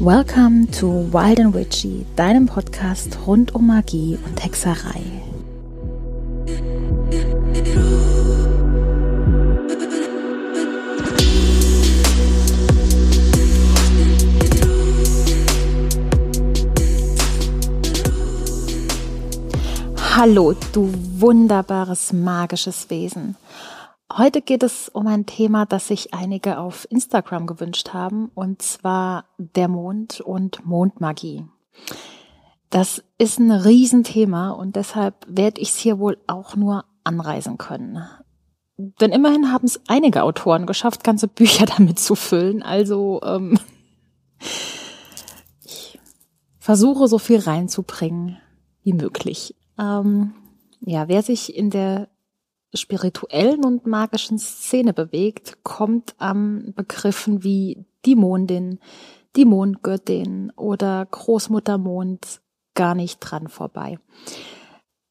Welcome to Wild and Witchy, deinem Podcast rund um Magie und Hexerei. Hallo, du wunderbares magisches Wesen. Heute geht es um ein Thema, das sich einige auf Instagram gewünscht haben, und zwar der Mond und Mondmagie. Das ist ein Riesenthema und deshalb werde ich es hier wohl auch nur anreisen können. Denn immerhin haben es einige Autoren geschafft, ganze Bücher damit zu füllen. Also ähm, ich versuche so viel reinzubringen wie möglich. Ähm, ja, wer sich in der spirituellen und magischen Szene bewegt, kommt am Begriffen wie die Mondin, die Mondgöttin oder Großmutter Mond gar nicht dran vorbei.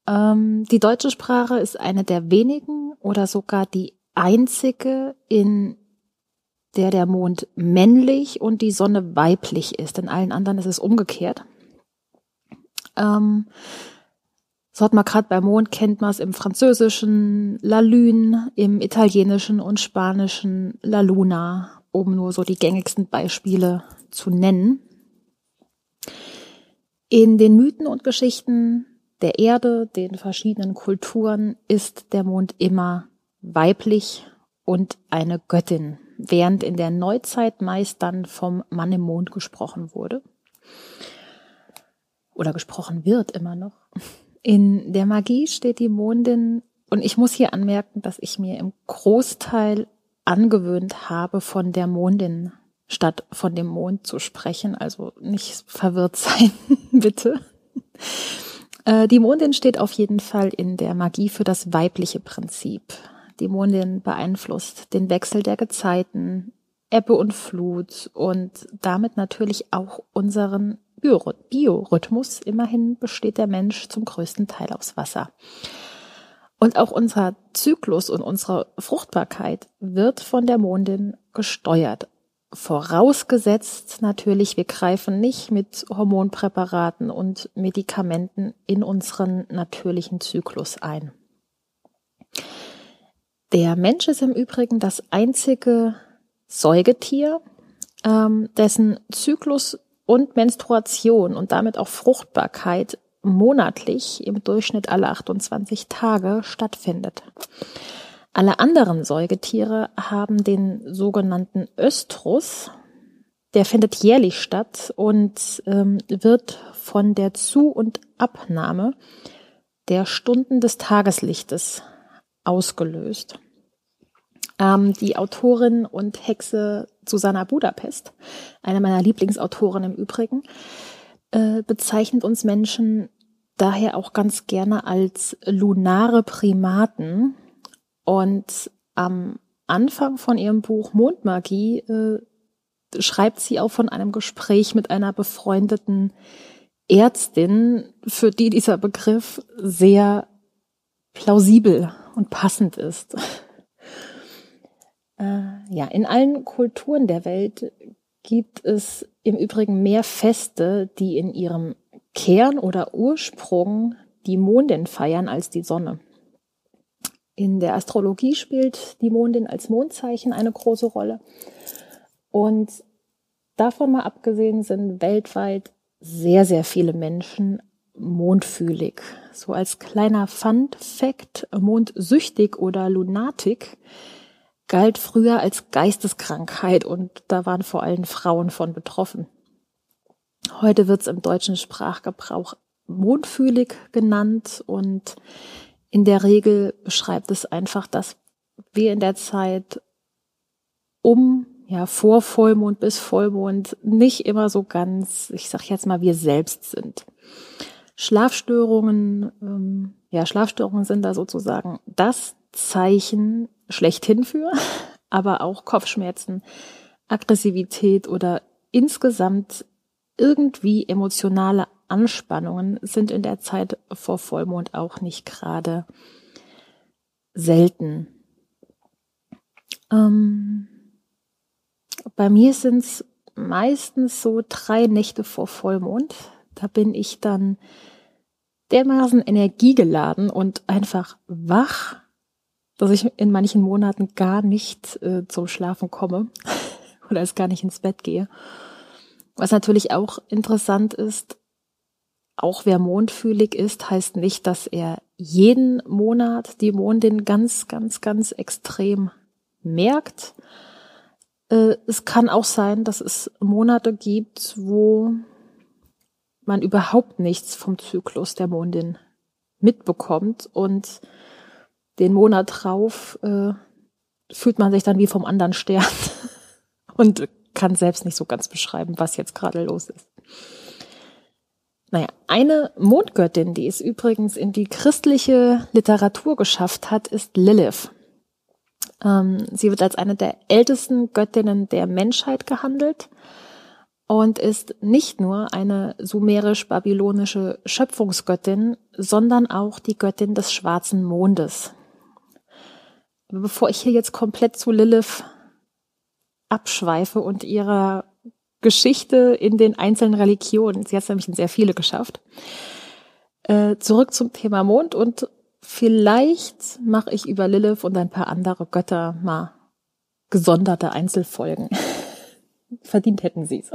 Ähm, die deutsche Sprache ist eine der wenigen oder sogar die einzige, in der der Mond männlich und die Sonne weiblich ist. In allen anderen ist es umgekehrt. Ähm, so hat man gerade beim Mond kennt man es im Französischen La Lune, im Italienischen und Spanischen La Luna, um nur so die gängigsten Beispiele zu nennen. In den Mythen und Geschichten der Erde, den verschiedenen Kulturen, ist der Mond immer weiblich und eine Göttin, während in der Neuzeit meist dann vom Mann im Mond gesprochen wurde. Oder gesprochen wird immer noch. In der Magie steht die Mondin, und ich muss hier anmerken, dass ich mir im Großteil angewöhnt habe, von der Mondin statt von dem Mond zu sprechen. Also nicht verwirrt sein, bitte. Äh, die Mondin steht auf jeden Fall in der Magie für das weibliche Prinzip. Die Mondin beeinflusst den Wechsel der Gezeiten, Ebbe und Flut und damit natürlich auch unseren Biorhythmus. Immerhin besteht der Mensch zum größten Teil aus Wasser. Und auch unser Zyklus und unsere Fruchtbarkeit wird von der Mondin gesteuert. Vorausgesetzt natürlich, wir greifen nicht mit Hormonpräparaten und Medikamenten in unseren natürlichen Zyklus ein. Der Mensch ist im Übrigen das einzige Säugetier, ähm, dessen Zyklus und Menstruation und damit auch Fruchtbarkeit monatlich im Durchschnitt alle 28 Tage stattfindet. Alle anderen Säugetiere haben den sogenannten Östrus, der findet jährlich statt und ähm, wird von der Zu- und Abnahme der Stunden des Tageslichtes ausgelöst. Ähm, die Autorin und Hexe Susanna Budapest, eine meiner Lieblingsautoren im Übrigen, äh, bezeichnet uns Menschen daher auch ganz gerne als lunare Primaten. Und am Anfang von ihrem Buch Mondmagie äh, schreibt sie auch von einem Gespräch mit einer befreundeten Ärztin, für die dieser Begriff sehr plausibel und passend ist. Äh, ja, in allen Kulturen der Welt gibt es im Übrigen mehr Feste, die in ihrem Kern oder Ursprung die Mondin feiern als die Sonne. In der Astrologie spielt die Mondin als Mondzeichen eine große Rolle. Und davon mal abgesehen sind weltweit sehr, sehr viele Menschen mondfühlig. So als kleiner Fun Fact, mondsüchtig oder lunatic galt früher als Geisteskrankheit und da waren vor allem Frauen von betroffen. Heute wird es im deutschen Sprachgebrauch mondfühlig genannt und in der Regel beschreibt es einfach, dass wir in der Zeit um ja vor Vollmond bis Vollmond nicht immer so ganz, ich sag jetzt mal, wir selbst sind. Schlafstörungen, ähm, ja Schlafstörungen sind da sozusagen das Zeichen schlechthin für, aber auch Kopfschmerzen, Aggressivität oder insgesamt irgendwie emotionale Anspannungen sind in der Zeit vor Vollmond auch nicht gerade selten. Ähm, Bei mir sind es meistens so drei Nächte vor Vollmond. Da bin ich dann dermaßen energiegeladen und einfach wach, dass ich in manchen Monaten gar nicht äh, zum Schlafen komme oder es gar nicht ins Bett gehe. Was natürlich auch interessant ist, auch wer mondfühlig ist, heißt nicht, dass er jeden Monat die Mondin ganz, ganz, ganz extrem merkt. Äh, es kann auch sein, dass es Monate gibt, wo man überhaupt nichts vom Zyklus der Mondin mitbekommt und den Monat drauf äh, fühlt man sich dann wie vom anderen Stern und kann selbst nicht so ganz beschreiben, was jetzt gerade los ist. Naja, eine Mondgöttin, die es übrigens in die christliche Literatur geschafft hat, ist Lilith. Ähm, sie wird als eine der ältesten Göttinnen der Menschheit gehandelt und ist nicht nur eine sumerisch-babylonische Schöpfungsgöttin, sondern auch die Göttin des schwarzen Mondes. Bevor ich hier jetzt komplett zu Lilith abschweife und ihrer Geschichte in den einzelnen Religionen. Sie hat nämlich in sehr viele geschafft. Äh, zurück zum Thema Mond und vielleicht mache ich über Lilith und ein paar andere Götter mal gesonderte Einzelfolgen. Verdient hätten sie es.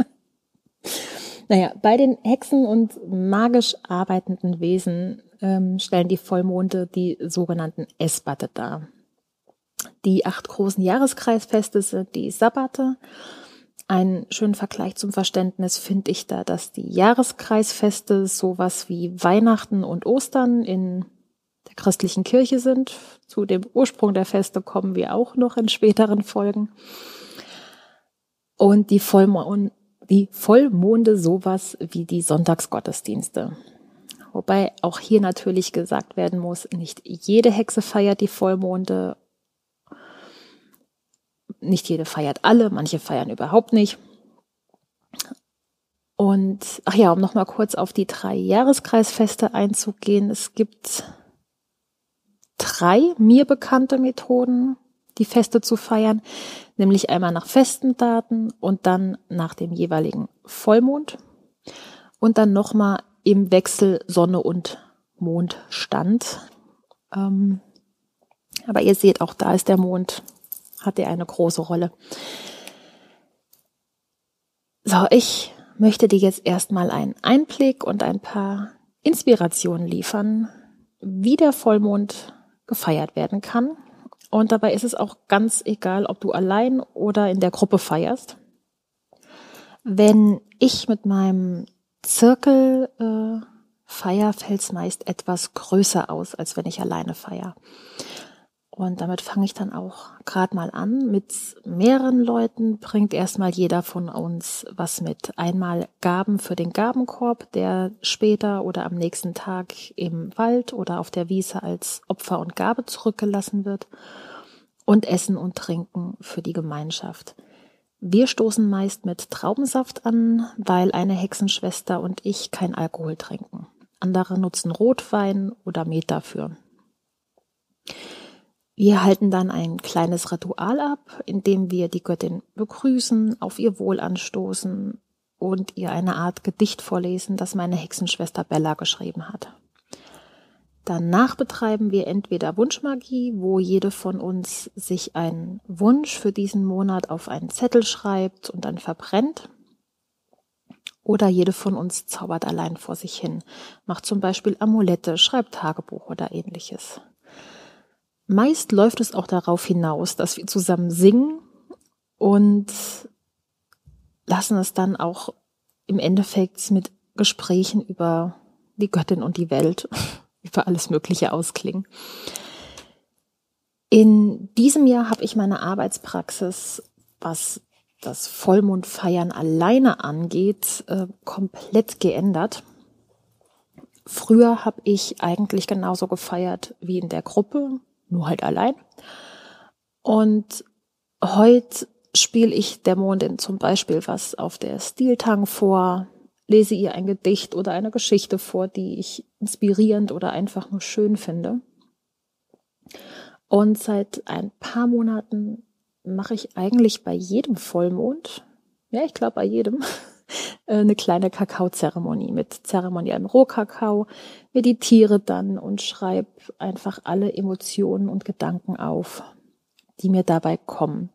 Naja, bei den Hexen und magisch arbeitenden Wesen ähm, stellen die Vollmonde die sogenannten Esbate dar. Die acht großen Jahreskreisfeste sind die Sabbate einen schönen Vergleich zum Verständnis finde ich da, dass die Jahreskreisfeste sowas wie Weihnachten und Ostern in der christlichen Kirche sind. Zu dem Ursprung der Feste kommen wir auch noch in späteren Folgen. Und die, Vollmond, die Vollmonde sowas wie die Sonntagsgottesdienste. Wobei auch hier natürlich gesagt werden muss, nicht jede Hexe feiert die Vollmonde nicht jede feiert alle, manche feiern überhaupt nicht. Und ach ja, um nochmal kurz auf die drei Jahreskreisfeste einzugehen. Es gibt drei mir bekannte Methoden, die Feste zu feiern, nämlich einmal nach festen Daten und dann nach dem jeweiligen Vollmond und dann nochmal im Wechsel Sonne und Mondstand. Ähm, aber ihr seht, auch da ist der Mond hat er eine große Rolle. So, ich möchte dir jetzt erstmal einen Einblick und ein paar Inspirationen liefern, wie der Vollmond gefeiert werden kann. Und dabei ist es auch ganz egal, ob du allein oder in der Gruppe feierst. Wenn ich mit meinem Zirkel äh, feier, fällt es meist etwas größer aus, als wenn ich alleine feier. Und damit fange ich dann auch gerade mal an. Mit mehreren Leuten bringt erstmal jeder von uns was mit. Einmal Gaben für den Gabenkorb, der später oder am nächsten Tag im Wald oder auf der Wiese als Opfer und Gabe zurückgelassen wird. Und Essen und Trinken für die Gemeinschaft. Wir stoßen meist mit Traubensaft an, weil eine Hexenschwester und ich kein Alkohol trinken. Andere nutzen Rotwein oder Met dafür. Wir halten dann ein kleines Ritual ab, in dem wir die Göttin begrüßen, auf ihr Wohl anstoßen und ihr eine Art Gedicht vorlesen, das meine Hexenschwester Bella geschrieben hat. Danach betreiben wir entweder Wunschmagie, wo jede von uns sich einen Wunsch für diesen Monat auf einen Zettel schreibt und dann verbrennt. Oder jede von uns zaubert allein vor sich hin, macht zum Beispiel Amulette, schreibt Tagebuch oder ähnliches. Meist läuft es auch darauf hinaus, dass wir zusammen singen und lassen es dann auch im Endeffekt mit Gesprächen über die Göttin und die Welt, über alles Mögliche ausklingen. In diesem Jahr habe ich meine Arbeitspraxis, was das Vollmondfeiern alleine angeht, äh, komplett geändert. Früher habe ich eigentlich genauso gefeiert wie in der Gruppe, nur halt allein. Und heute spiele ich der Mondin zum Beispiel was auf der Stiltang vor, lese ihr ein Gedicht oder eine Geschichte vor, die ich inspirierend oder einfach nur schön finde. Und seit ein paar Monaten mache ich eigentlich bei jedem Vollmond, ja, ich glaube bei jedem, eine kleine Kakaozeremonie mit zeremoniellem Rohkakao, meditiere dann und schreibe einfach alle Emotionen und Gedanken auf, die mir dabei kommen.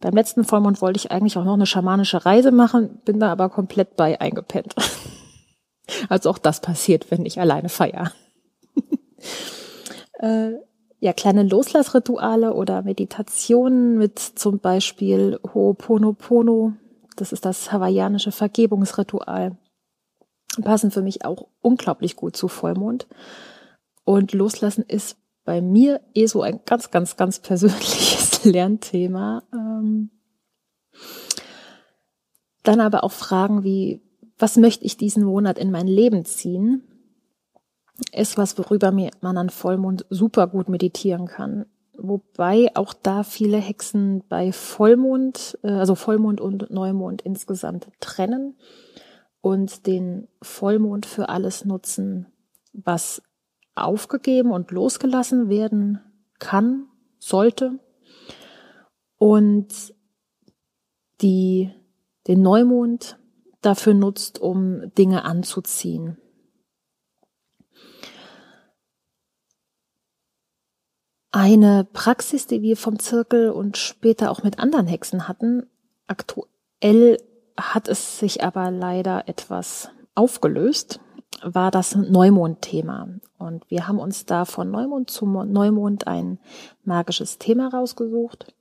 Beim letzten Vollmond wollte ich eigentlich auch noch eine schamanische Reise machen, bin da aber komplett bei eingepennt. Also auch das passiert, wenn ich alleine feiere. äh, ja, kleine Loslassrituale oder Meditationen mit zum Beispiel Ho'oponopono. Das ist das hawaiianische Vergebungsritual. Passen für mich auch unglaublich gut zu Vollmond. Und Loslassen ist bei mir eh so ein ganz, ganz, ganz persönliches Lernthema. Ähm dann aber auch Fragen wie, was möchte ich diesen Monat in mein Leben ziehen? ist was, worüber man an Vollmond super gut meditieren kann. Wobei auch da viele Hexen bei Vollmond, äh, also Vollmond und Neumond insgesamt trennen und den Vollmond für alles nutzen, was aufgegeben und losgelassen werden kann, sollte. Und die, den Neumond dafür nutzt, um Dinge anzuziehen. Eine Praxis, die wir vom Zirkel und später auch mit anderen Hexen hatten. Aktuell hat es sich aber leider etwas aufgelöst, war das Neumond-Thema. Und wir haben uns da von Neumond zu Neumond ein magisches Thema rausgesucht,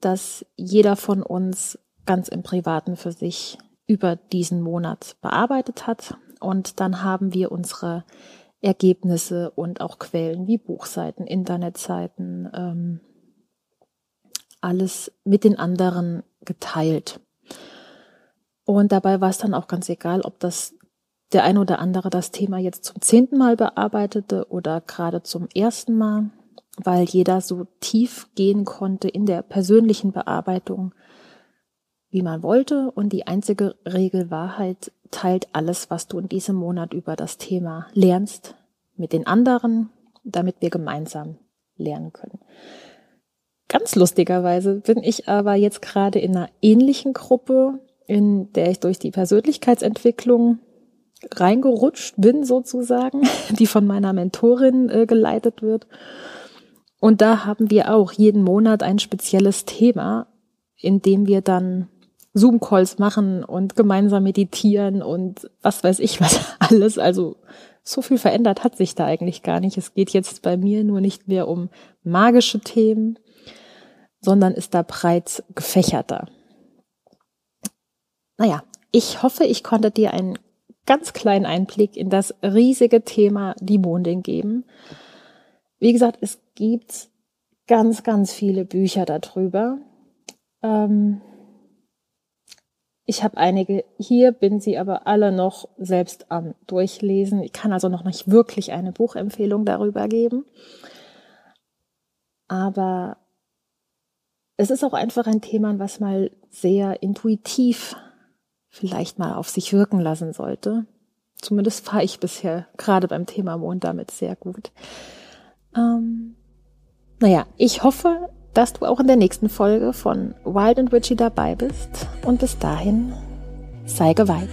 das jeder von uns ganz im Privaten für sich über diesen Monat bearbeitet hat. Und dann haben wir unsere Ergebnisse und auch Quellen wie Buchseiten, Internetseiten, ähm, alles mit den anderen geteilt. Und dabei war es dann auch ganz egal, ob das der ein oder andere das Thema jetzt zum zehnten Mal bearbeitete oder gerade zum ersten Mal, weil jeder so tief gehen konnte in der persönlichen Bearbeitung, wie man wollte. Und die einzige Regel war halt, teilt alles, was du in diesem Monat über das Thema lernst, mit den anderen, damit wir gemeinsam lernen können. Ganz lustigerweise bin ich aber jetzt gerade in einer ähnlichen Gruppe, in der ich durch die Persönlichkeitsentwicklung reingerutscht bin sozusagen, die von meiner Mentorin äh, geleitet wird. Und da haben wir auch jeden Monat ein spezielles Thema, in dem wir dann Zoom-Calls machen und gemeinsam meditieren und was weiß ich was alles. Also so viel verändert hat sich da eigentlich gar nicht. Es geht jetzt bei mir nur nicht mehr um magische Themen, sondern ist da breit gefächerter. Naja, ich hoffe, ich konnte dir einen ganz kleinen Einblick in das riesige Thema die Mondin geben. Wie gesagt, es gibt ganz, ganz viele Bücher darüber. Ähm, ich habe einige hier, bin sie aber alle noch selbst am Durchlesen. Ich kann also noch nicht wirklich eine Buchempfehlung darüber geben. Aber es ist auch einfach ein Thema, was mal sehr intuitiv vielleicht mal auf sich wirken lassen sollte. Zumindest fahre ich bisher gerade beim Thema Mond damit sehr gut. Ähm, naja, ich hoffe, dass du auch in der nächsten Folge von Wild and Witchy dabei bist. Und bis dahin, sei geweiht.